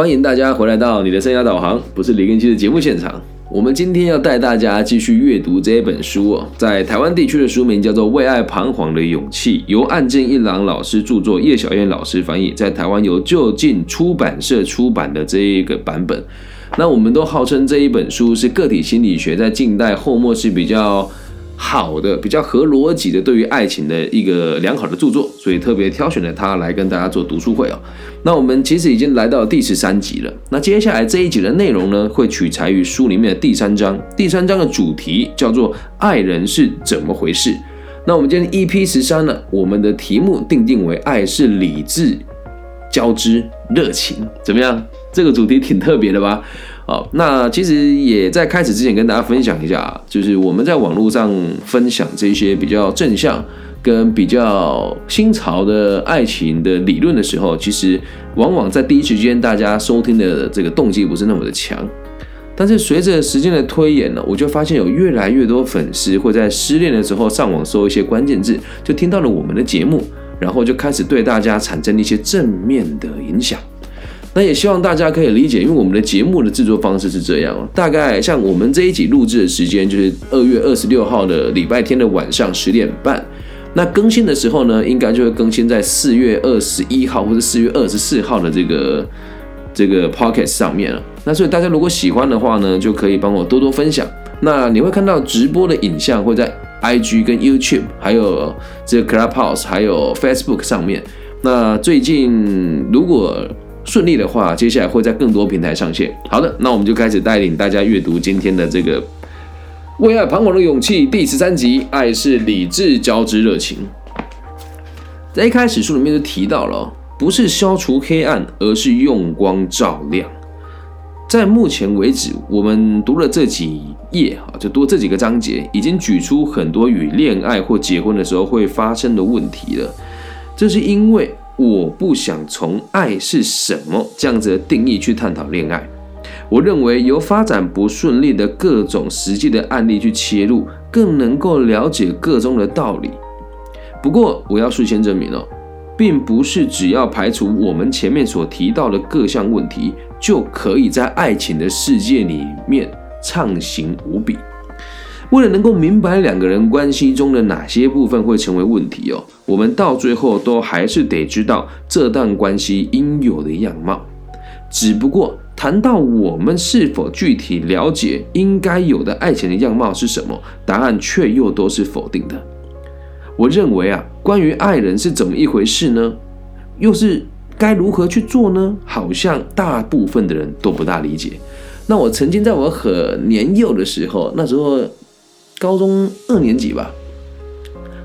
欢迎大家回来到你的生涯导航，不是李根基的节目现场。我们今天要带大家继续阅读这一本书哦，在台湾地区的书名叫做《为爱彷徨的勇气》，由岸见一郎老师著作，叶小燕老师翻译，在台湾由就近出版社出版的这一个版本。那我们都号称这一本书是个体心理学在近代后末是比较。好的，比较合逻辑的，对于爱情的一个良好的著作，所以特别挑选了它来跟大家做读书会哦。那我们其实已经来到第十三集了。那接下来这一集的内容呢，会取材于书里面的第三章。第三章的主题叫做“爱人是怎么回事”。那我们今天 EP 十三呢，我们的题目定定为“爱是理智交织热情”，怎么样？这个主题挺特别的吧？好，那其实也在开始之前跟大家分享一下，就是我们在网络上分享这些比较正向跟比较新潮的爱情的理论的时候，其实往往在第一时间大家收听的这个动机不是那么的强。但是随着时间的推演呢，我就发现有越来越多粉丝会在失恋的时候上网搜一些关键字，就听到了我们的节目，然后就开始对大家产生一些正面的影响。那也希望大家可以理解，因为我们的节目的制作方式是这样大概像我们这一集录制的时间就是二月二十六号的礼拜天的晚上十点半。那更新的时候呢，应该就会更新在四月二十一号或者四月二十四号的这个这个 Pocket 上面了。那所以大家如果喜欢的话呢，就可以帮我多多分享。那你会看到直播的影像会在 IG 跟 YouTube，还有这个 Clubhouse，还有 Facebook 上面。那最近如果顺利的话，接下来会在更多平台上线。好的，那我们就开始带领大家阅读今天的这个《为爱彷徨的勇气》第十三集。爱是理智交织热情。在一开始书里面就提到了，不是消除黑暗，而是用光照亮。在目前为止，我们读了这几页啊，就读这几个章节，已经举出很多与恋爱或结婚的时候会发生的问题了。这是因为。我不想从爱是什么这样子的定义去探讨恋爱。我认为由发展不顺利的各种实际的案例去切入，更能够了解个中的道理。不过，我要事先证明哦，并不是只要排除我们前面所提到的各项问题，就可以在爱情的世界里面畅行无比。为了能够明白两个人关系中的哪些部分会成为问题哦，我们到最后都还是得知道这段关系应有的样貌。只不过谈到我们是否具体了解应该有的爱情的样貌是什么，答案却又都是否定的。我认为啊，关于爱人是怎么一回事呢？又是该如何去做呢？好像大部分的人都不大理解。那我曾经在我很年幼的时候，那时候。高中二年级吧，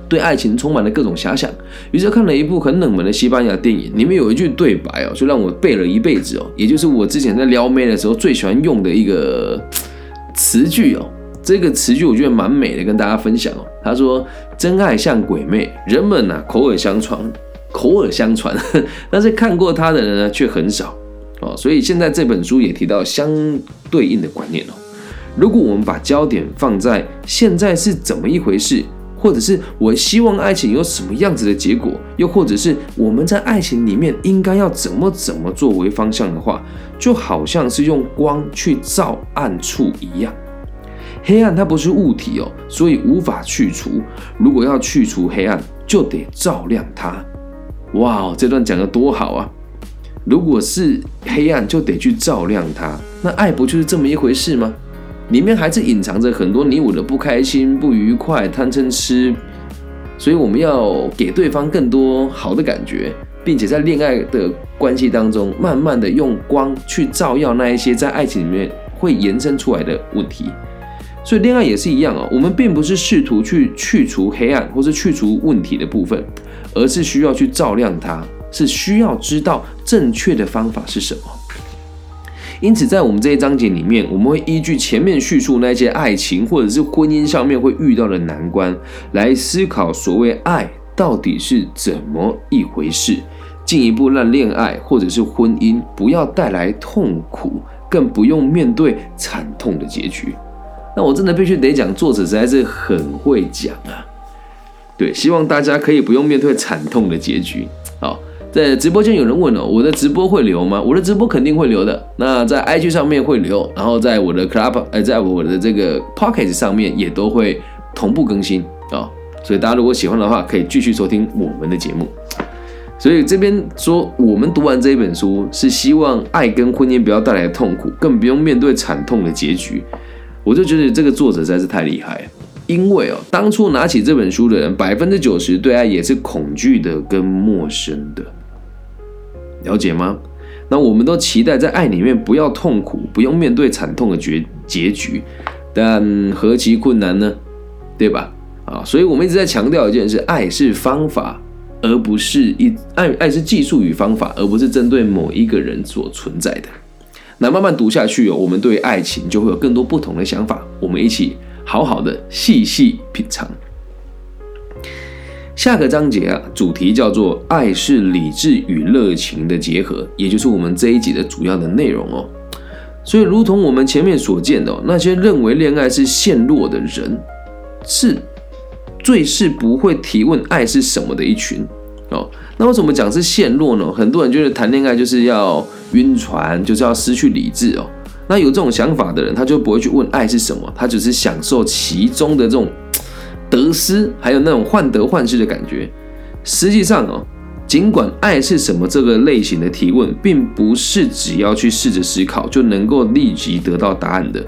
对爱情充满了各种遐想，于是看了一部很冷门的西班牙电影，里面有一句对白哦，就让我背了一辈子哦，也就是我之前在撩妹的时候最喜欢用的一个词句哦。这个词句我觉得蛮美的，跟大家分享哦。他说：“真爱像鬼魅，人们呐口耳相传，口耳相传，但是看过他的人呢却很少哦。”所以现在这本书也提到相对应的观念哦。如果我们把焦点放在现在是怎么一回事，或者是我希望爱情有什么样子的结果，又或者是我们在爱情里面应该要怎么怎么作为方向的话，就好像是用光去照暗处一样。黑暗它不是物体哦，所以无法去除。如果要去除黑暗，就得照亮它。哇，这段讲的多好啊！如果是黑暗，就得去照亮它。那爱不就是这么一回事吗？里面还是隐藏着很多你我的不开心、不愉快、贪嗔痴，所以我们要给对方更多好的感觉，并且在恋爱的关系当中，慢慢的用光去照耀那一些在爱情里面会延伸出来的问题。所以恋爱也是一样哦，我们并不是试图去去除黑暗或是去除问题的部分，而是需要去照亮它，是需要知道正确的方法是什么。因此，在我们这一章节里面，我们会依据前面叙述那些爱情或者是婚姻上面会遇到的难关，来思考所谓爱到底是怎么一回事，进一步让恋爱或者是婚姻不要带来痛苦，更不用面对惨痛的结局。那我真的必须得讲，作者实在是很会讲啊。对，希望大家可以不用面对惨痛的结局。好。在直播间有人问哦，我的直播会留吗？我的直播肯定会留的。那在 IG 上面会留，然后在我的 Club，呃，在我的这个 Pocket 上面也都会同步更新啊。所以大家如果喜欢的话，可以继续收听我们的节目。所以这边说，我们读完这一本书，是希望爱跟婚姻不要带来痛苦，更不用面对惨痛的结局。我就觉得这个作者实在是太厉害，因为哦，当初拿起这本书的人，百分之九十对爱也是恐惧的跟陌生的，了解吗？那我们都期待在爱里面不要痛苦，不用面对惨痛的结结局，但何其困难呢？对吧？啊，所以我们一直在强调一件事：爱是方法。而不是一爱爱是技术与方法，而不是针对某一个人所存在的。那慢慢读下去哦，我们对爱情就会有更多不同的想法。我们一起好好的细细品尝。下个章节啊，主题叫做“爱是理智与热情的结合”，也就是我们这一集的主要的内容哦。所以，如同我们前面所见的，那些认为恋爱是陷落的人，是。最是不会提问爱是什么的一群哦，那为什么讲是陷落呢？很多人觉得谈恋爱就是要晕船，就是要失去理智哦。那有这种想法的人，他就不会去问爱是什么，他只是享受其中的这种得失，还有那种患得患失的感觉。实际上哦。尽管爱是什么这个类型的提问，并不是只要去试着思考就能够立即得到答案的，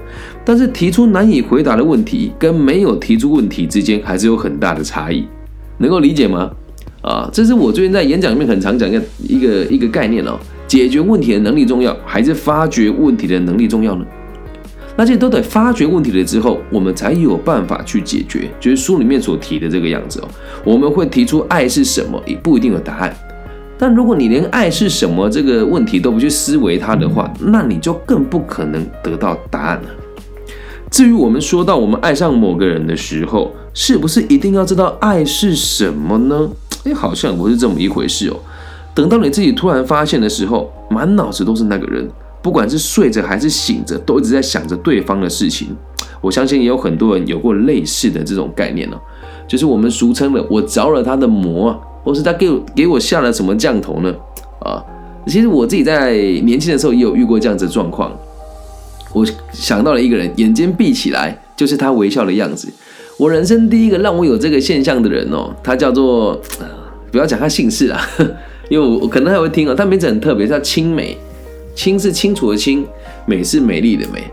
但是提出难以回答的问题跟没有提出问题之间还是有很大的差异，能够理解吗？啊，这是我最近在演讲里面很常讲的一个一个概念哦，解决问题的能力重要还是发掘问题的能力重要呢？那这都得发掘问题了之后，我们才有办法去解决。就是书里面所提的这个样子哦，我们会提出爱是什么，也不一定有答案。但如果你连爱是什么这个问题都不去思维它的话，那你就更不可能得到答案了。至于我们说到我们爱上某个人的时候，是不是一定要知道爱是什么呢？哎，好像不是这么一回事哦。等到你自己突然发现的时候，满脑子都是那个人。不管是睡着还是醒着，都一直在想着对方的事情。我相信也有很多人有过类似的这种概念哦，就是我们俗称的“我着了他的魔”，或是他给我给我下了什么降头呢？啊，其实我自己在年轻的时候也有遇过这样子的状况。我想到了一个人，眼睛闭起来就是他微笑的样子。我人生第一个让我有这个现象的人哦，他叫做不要讲他姓氏啊，因为我可能还会听哦，他名字很特别，叫青梅。清是清楚的清，美是美丽的美。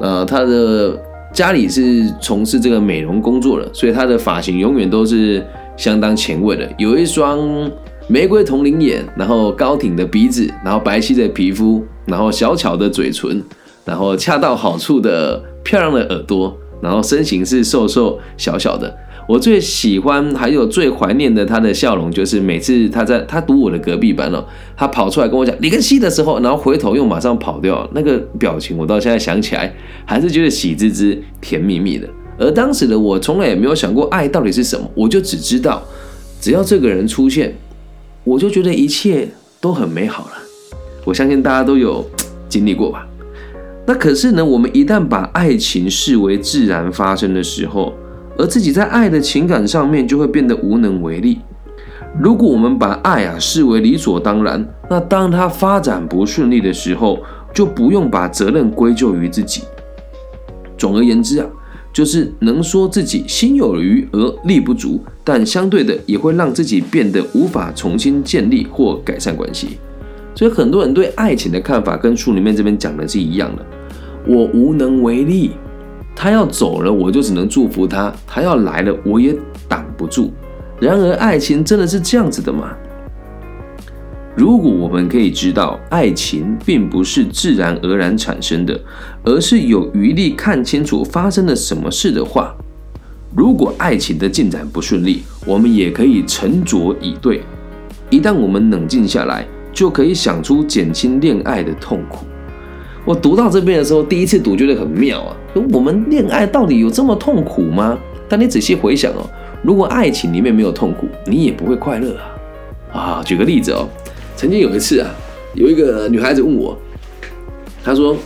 呃，他的家里是从事这个美容工作的，所以他的发型永远都是相当前卫的。有一双玫瑰铜铃眼，然后高挺的鼻子，然后白皙的皮肤，然后小巧的嘴唇，然后恰到好处的漂亮的耳朵，然后身形是瘦瘦小小的。我最喜欢，还有最怀念的他的笑容，就是每次他在他读我的隔壁班哦，他跑出来跟我讲李根熙的时候，然后回头又马上跑掉，那个表情我到现在想起来还是觉得喜滋滋、甜蜜蜜的。而当时的我从来也没有想过爱到底是什么，我就只知道只要这个人出现，我就觉得一切都很美好了。我相信大家都有经历过吧？那可是呢，我们一旦把爱情视为自然发生的时候。而自己在爱的情感上面就会变得无能为力。如果我们把爱啊视为理所当然，那当它发展不顺利的时候，就不用把责任归咎于自己。总而言之啊，就是能说自己心有余而力不足，但相对的也会让自己变得无法重新建立或改善关系。所以很多人对爱情的看法跟书里面这边讲的是一样的，我无能为力。他要走了，我就只能祝福他；他要来了，我也挡不住。然而，爱情真的是这样子的吗？如果我们可以知道，爱情并不是自然而然产生的，而是有余力看清楚发生了什么事的话，如果爱情的进展不顺利，我们也可以沉着以对。一旦我们冷静下来，就可以想出减轻恋爱的痛苦。我读到这边的时候，第一次读觉得很妙啊！我们恋爱到底有这么痛苦吗？但你仔细回想哦，如果爱情里面没有痛苦，你也不会快乐啊！啊，举个例子哦，曾经有一次啊，有一个女孩子问我，她说：“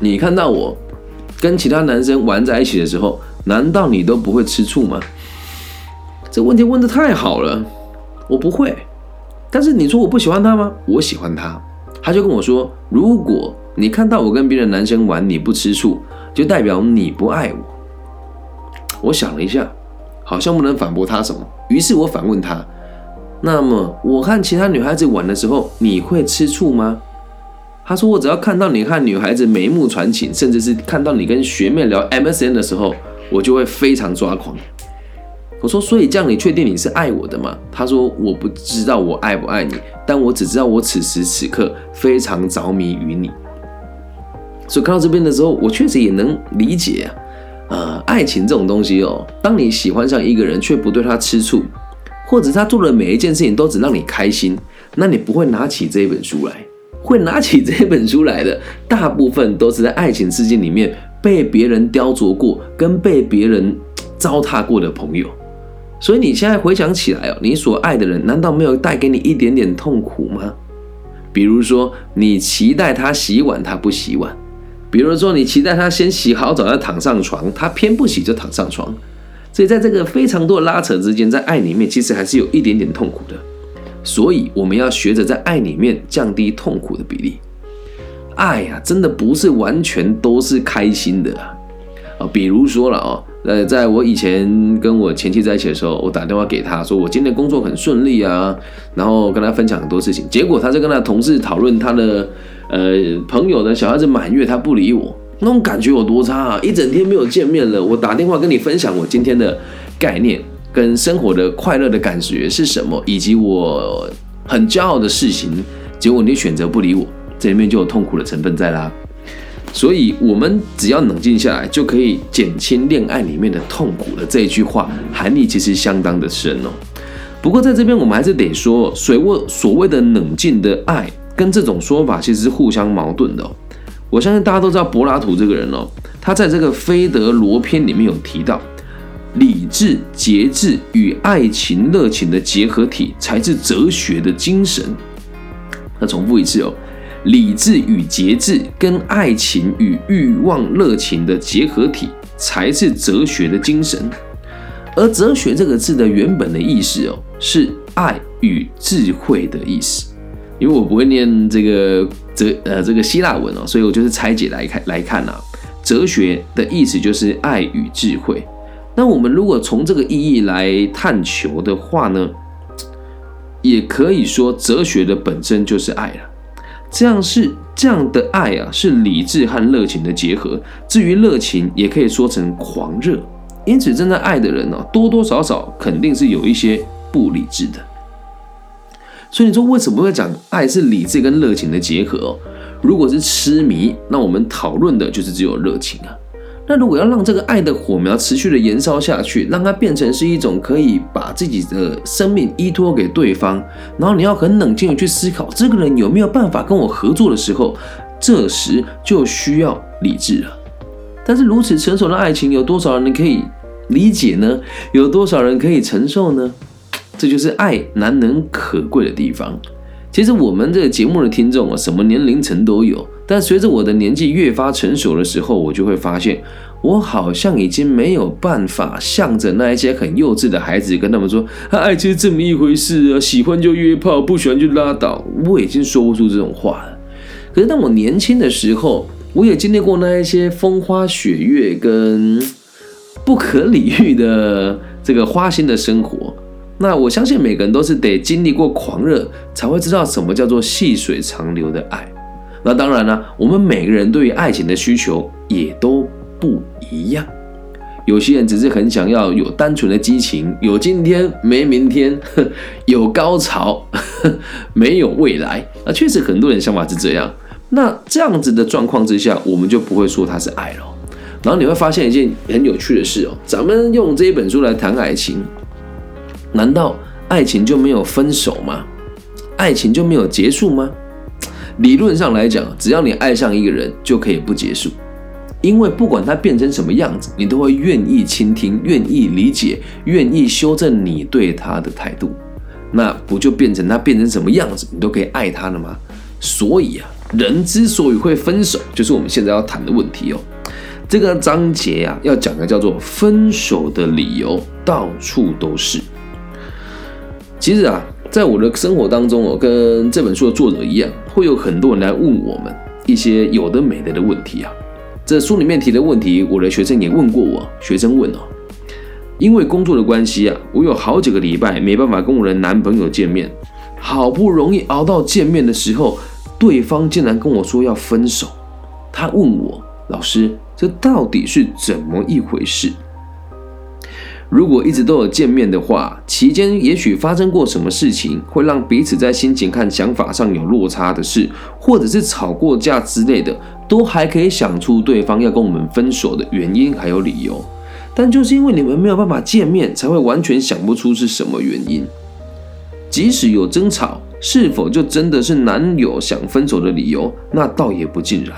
你看到我跟其他男生玩在一起的时候，难道你都不会吃醋吗？”这问题问的太好了，我不会。但是你说我不喜欢他吗？我喜欢他。他就跟我说，如果你看到我跟别的男生玩你不吃醋，就代表你不爱我。我想了一下，好像不能反驳他什么，于是我反问他：那么我和其他女孩子玩的时候，你会吃醋吗？他说：“我只要看到你和女孩子眉目传情，甚至是看到你跟学妹聊 MSN 的时候，我就会非常抓狂。”我说：“所以这样，你确定你是爱我的吗？”他说：“我不知道我爱不爱你，但我只知道我此时此刻非常着迷于你。”所以看到这边的时候，我确实也能理解啊。呃，爱情这种东西哦，当你喜欢上一个人却不对他吃醋，或者他做的每一件事情都只让你开心，那你不会拿起这本书来。会拿起这本书来的，大部分都是在爱情世界里面被别人雕琢过、跟被别人糟蹋过的朋友。所以你现在回想起来哦，你所爱的人难道没有带给你一点点痛苦吗？比如说，你期待他洗碗，他不洗碗；比如说，你期待他先洗好澡再躺上床，他偏不洗就躺上床。所以在这个非常多的拉扯之间，在爱里面其实还是有一点点痛苦的。所以我们要学着在爱里面降低痛苦的比例。爱呀，真的不是完全都是开心的啊！比如说了哦，呃，在我以前跟我前妻在一起的时候，我打电话给她说我今天工作很顺利啊，然后跟她分享很多事情，结果她在跟她同事讨论她的呃朋友的小孩子满月，他不理我，那种感觉有多差啊！一整天没有见面了，我打电话跟你分享我今天的概念。跟生活的快乐的感觉是什么，以及我很骄傲的事情，结果你选择不理我，这里面就有痛苦的成分在啦。所以，我们只要冷静下来，就可以减轻恋爱里面的痛苦的这一句话含义其实相当的深哦。不过，在这边我们还是得说，所谓所谓的冷静的爱，跟这种说法其实是互相矛盾的。我相信大家都知道柏拉图这个人哦，他在这个《菲德罗篇》里面有提到。理智、节制与爱情、热情的结合体才是哲学的精神。那重复一次哦，理智与节制跟爱情与欲望、热情的结合体才是哲学的精神。而哲学这个字的原本的意思哦，是爱与智慧的意思。因为我不会念这个哲呃这个希腊文哦，所以我就是拆解来看来看啊。哲学的意思就是爱与智慧。那我们如果从这个意义来探求的话呢，也可以说哲学的本身就是爱了。这样是这样的爱啊，是理智和热情的结合。至于热情，也可以说成狂热。因此，真正爱的人呢，多多少少肯定是有一些不理智的。所以你说为什么会讲爱是理智跟热情的结合？如果是痴迷，那我们讨论的就是只有热情啊。那如果要让这个爱的火苗持续的燃烧下去，让它变成是一种可以把自己的生命依托给对方，然后你要很冷静的去思考这个人有没有办法跟我合作的时候，这时就需要理智了。但是如此成熟的爱情，有多少人可以理解呢？有多少人可以承受呢？这就是爱难能可贵的地方。其实我们这个节目的听众啊，什么年龄层都有。但随着我的年纪越发成熟的时候，我就会发现，我好像已经没有办法向着那一些很幼稚的孩子跟他们说，啊爱就是这么一回事啊，喜欢就约炮，不喜欢就拉倒。我已经说不出这种话了。可是当我年轻的时候，我也经历过那一些风花雪月跟不可理喻的这个花心的生活。那我相信每个人都是得经历过狂热，才会知道什么叫做细水长流的爱。那当然了，我们每个人对于爱情的需求也都不一样。有些人只是很想要有单纯的激情，有今天没明天，有高潮没有未来。啊，确实很多人想法是这样。那这样子的状况之下，我们就不会说它是爱了。然后你会发现一件很有趣的事哦，咱们用这一本书来谈爱情。难道爱情就没有分手吗？爱情就没有结束吗？理论上来讲，只要你爱上一个人，就可以不结束，因为不管他变成什么样子，你都会愿意倾听、愿意理解、愿意修正你对他的态度。那不就变成他变成什么样子，你都可以爱他了吗？所以啊，人之所以会分手，就是我们现在要谈的问题哦。这个章节啊，要讲的叫做分手的理由，到处都是。其实啊，在我的生活当中哦，跟这本书的作者一样，会有很多人来问我们一些有的没的的问题啊。这书里面提的问题，我的学生也问过我。学生问哦，因为工作的关系啊，我有好几个礼拜没办法跟我的男朋友见面，好不容易熬到见面的时候，对方竟然跟我说要分手。他问我老师，这到底是怎么一回事？如果一直都有见面的话，期间也许发生过什么事情，会让彼此在心情和想法上有落差的事，或者是吵过架之类的。都还可以想出对方要跟我们分手的原因还有理由，但就是因为你们没有办法见面，才会完全想不出是什么原因。即使有争吵，是否就真的是男友想分手的理由？那倒也不尽然。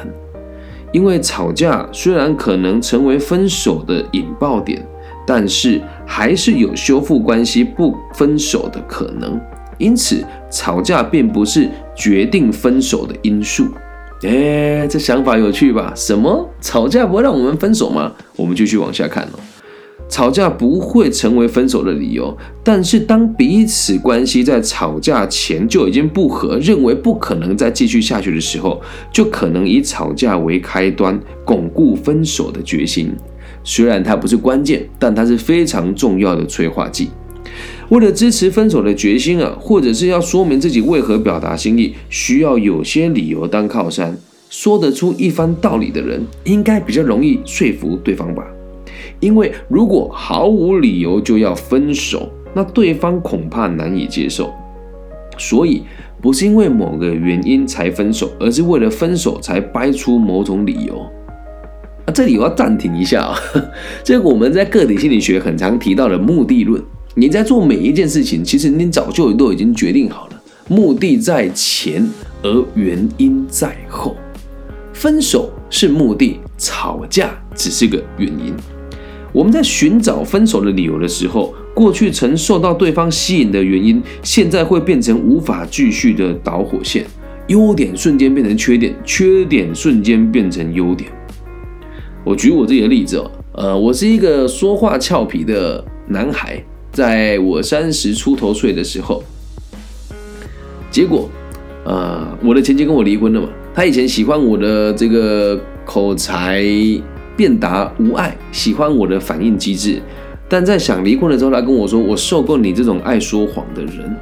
因为吵架虽然可能成为分手的引爆点，但是还是有修复关系不分手的可能。因此，吵架并不是决定分手的因素。哎，这想法有趣吧？什么吵架不会让我们分手吗？我们继续往下看哦。吵架不会成为分手的理由，但是当彼此关系在吵架前就已经不和，认为不可能再继续下去的时候，就可能以吵架为开端，巩固分手的决心。虽然它不是关键，但它是非常重要的催化剂。为了支持分手的决心啊，或者是要说明自己为何表达心意，需要有些理由当靠山，说得出一番道理的人，应该比较容易说服对方吧。因为如果毫无理由就要分手，那对方恐怕难以接受。所以不是因为某个原因才分手，而是为了分手才掰出某种理由。啊，这里我要暂停一下啊，这个我们在个体心理学很常提到的目的论。你在做每一件事情，其实你早就都已经决定好了，目的在前，而原因在后。分手是目的，吵架只是个原因。我们在寻找分手的理由的时候，过去曾受到对方吸引的原因，现在会变成无法继续的导火线，优点瞬间变成缺点，缺点瞬间变成优点。我举我自己的例子哦，呃，我是一个说话俏皮的男孩。在我三十出头岁的时候，结果，呃，我的前妻跟我离婚了嘛。他以前喜欢我的这个口才辩答无碍，喜欢我的反应机制，但在想离婚的时候，他跟我说：“我受够你这种爱说谎的人。”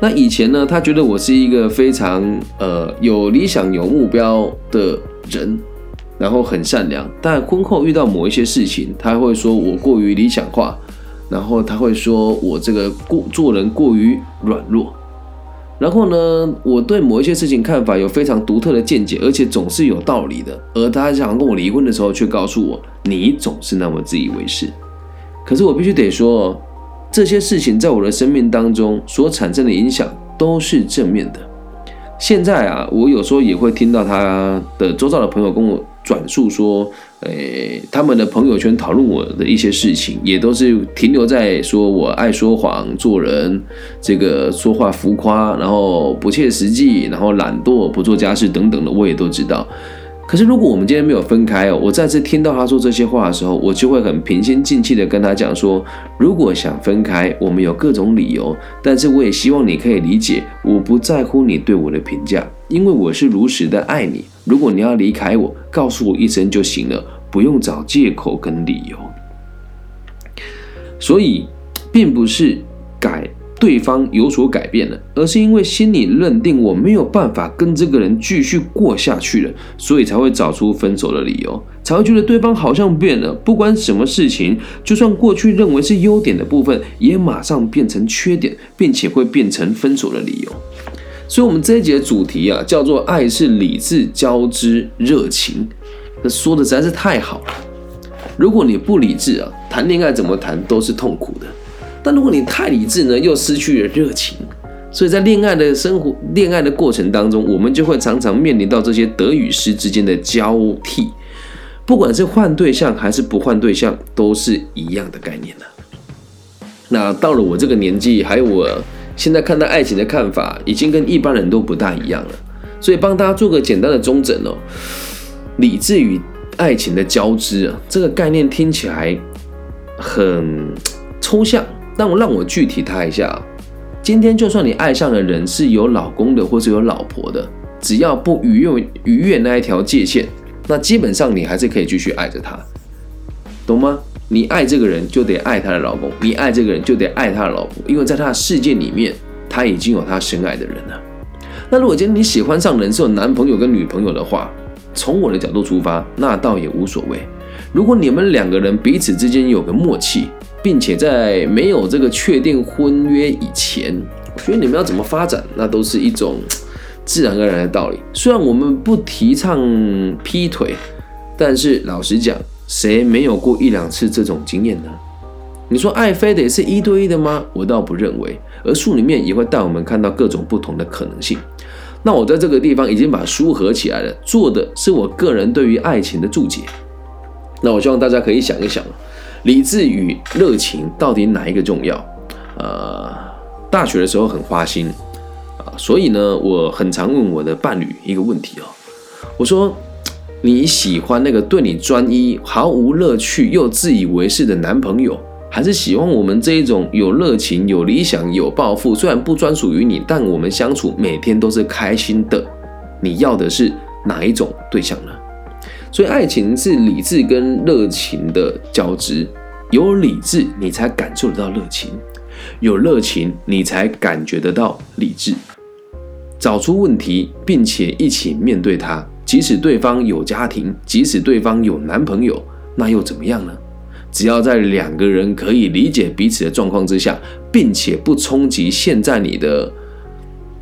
那以前呢，他觉得我是一个非常呃有理想、有目标的人，然后很善良。但婚后遇到某一些事情，他会说我过于理想化。然后他会说我这个过做人过于软弱，然后呢，我对某一些事情看法有非常独特的见解，而且总是有道理的。而他想跟我离婚的时候，却告诉我你总是那么自以为是。可是我必须得说，这些事情在我的生命当中所产生的影响都是正面的。现在啊，我有时候也会听到他的周遭的朋友跟我。转述说，诶，他们的朋友圈讨论我的一些事情，也都是停留在说我爱说谎、做人这个说话浮夸，然后不切实际，然后懒惰、不做家事等等的，我也都知道。可是如果我们今天没有分开哦，我再次听到他说这些话的时候，我就会很平心静气的跟他讲说，如果想分开，我们有各种理由，但是我也希望你可以理解，我不在乎你对我的评价，因为我是如实的爱你。如果你要离开我，告诉我一声就行了，不用找借口跟理由。所以，并不是改。对方有所改变了，而是因为心里认定我没有办法跟这个人继续过下去了，所以才会找出分手的理由，才会觉得对方好像变了。不管什么事情，就算过去认为是优点的部分，也马上变成缺点，并且会变成分手的理由。所以，我们这一节的主题啊，叫做“爱是理智交织热情”，那说的实在是太好了。如果你不理智啊，谈恋爱怎么谈都是痛苦的。但如果你太理智呢，又失去了热情，所以在恋爱的生活、恋爱的过程当中，我们就会常常面临到这些得与失之间的交替。不管是换对象还是不换对象，都是一样的概念了。那到了我这个年纪，还有我现在看待爱情的看法，已经跟一般人都不大一样了。所以帮大家做个简单的中诊哦，理智与爱情的交织啊，这个概念听起来很抽象。但我让我具体他一下，今天就算你爱上的人是有老公的或是有老婆的，只要不逾越逾越那一条界限，那基本上你还是可以继续爱着他，懂吗？你爱这个人就得爱他的老公，你爱这个人就得爱他的老婆，因为在他的世界里面，他已经有他深爱的人了。那如果今天你喜欢上人是有男朋友跟女朋友的话，从我的角度出发，那倒也无所谓。如果你们两个人彼此之间有个默契，并且在没有这个确定婚约以前，我觉得你们要怎么发展，那都是一种自然而然的道理。虽然我们不提倡劈腿，但是老实讲。谁没有过一两次这种经验呢？你说爱非得是一对一的吗？我倒不认为。而书里面也会带我们看到各种不同的可能性。那我在这个地方已经把书合起来了，做的是我个人对于爱情的注解。那我希望大家可以想一想，理智与热情到底哪一个重要？呃，大学的时候很花心啊，所以呢，我很常问我的伴侣一个问题哦，我说。你喜欢那个对你专一、毫无乐趣又自以为是的男朋友，还是喜欢我们这一种有热情、有理想、有抱负，虽然不专属于你，但我们相处每天都是开心的？你要的是哪一种对象呢？所以，爱情是理智跟热情的交织，有理智你才感受得到热情，有热情你才感觉得到理智。找出问题，并且一起面对它。即使对方有家庭，即使对方有男朋友，那又怎么样呢？只要在两个人可以理解彼此的状况之下，并且不冲击现在你的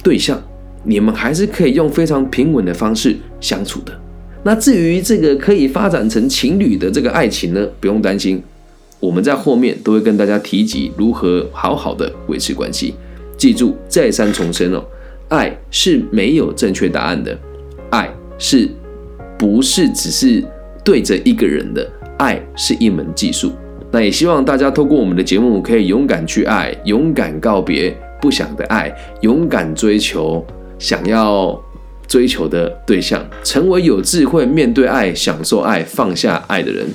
对象，你们还是可以用非常平稳的方式相处的。那至于这个可以发展成情侣的这个爱情呢，不用担心，我们在后面都会跟大家提及如何好好的维持关系。记住，再三重申哦，爱是没有正确答案的，爱。是不是只是对着一个人的爱是一门技术？那也希望大家透过我们的节目，可以勇敢去爱，勇敢告别不想的爱，勇敢追求想要追求的对象，成为有智慧面对爱、享受爱、放下爱的人。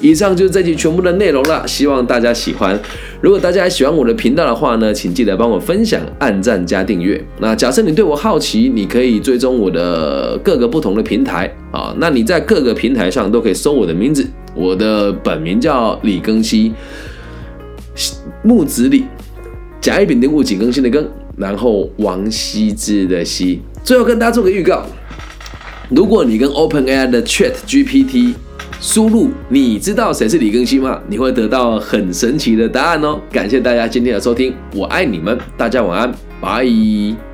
以上就是这集全部的内容了，希望大家喜欢。如果大家喜欢我的频道的话呢，请记得帮我分享、按赞加订阅。那假设你对我好奇，你可以追踪我的各个不同的平台啊。那你在各个平台上都可以搜我的名字，我的本名叫李更新，木子李，甲乙丙丁戊己更新的更，然后王羲之的羲。最后跟大家做个预告，如果你跟 OpenAI 的 Chat GPT。输入你知道谁是李更新吗？你会得到很神奇的答案哦！感谢大家今天的收听，我爱你们，大家晚安，拜。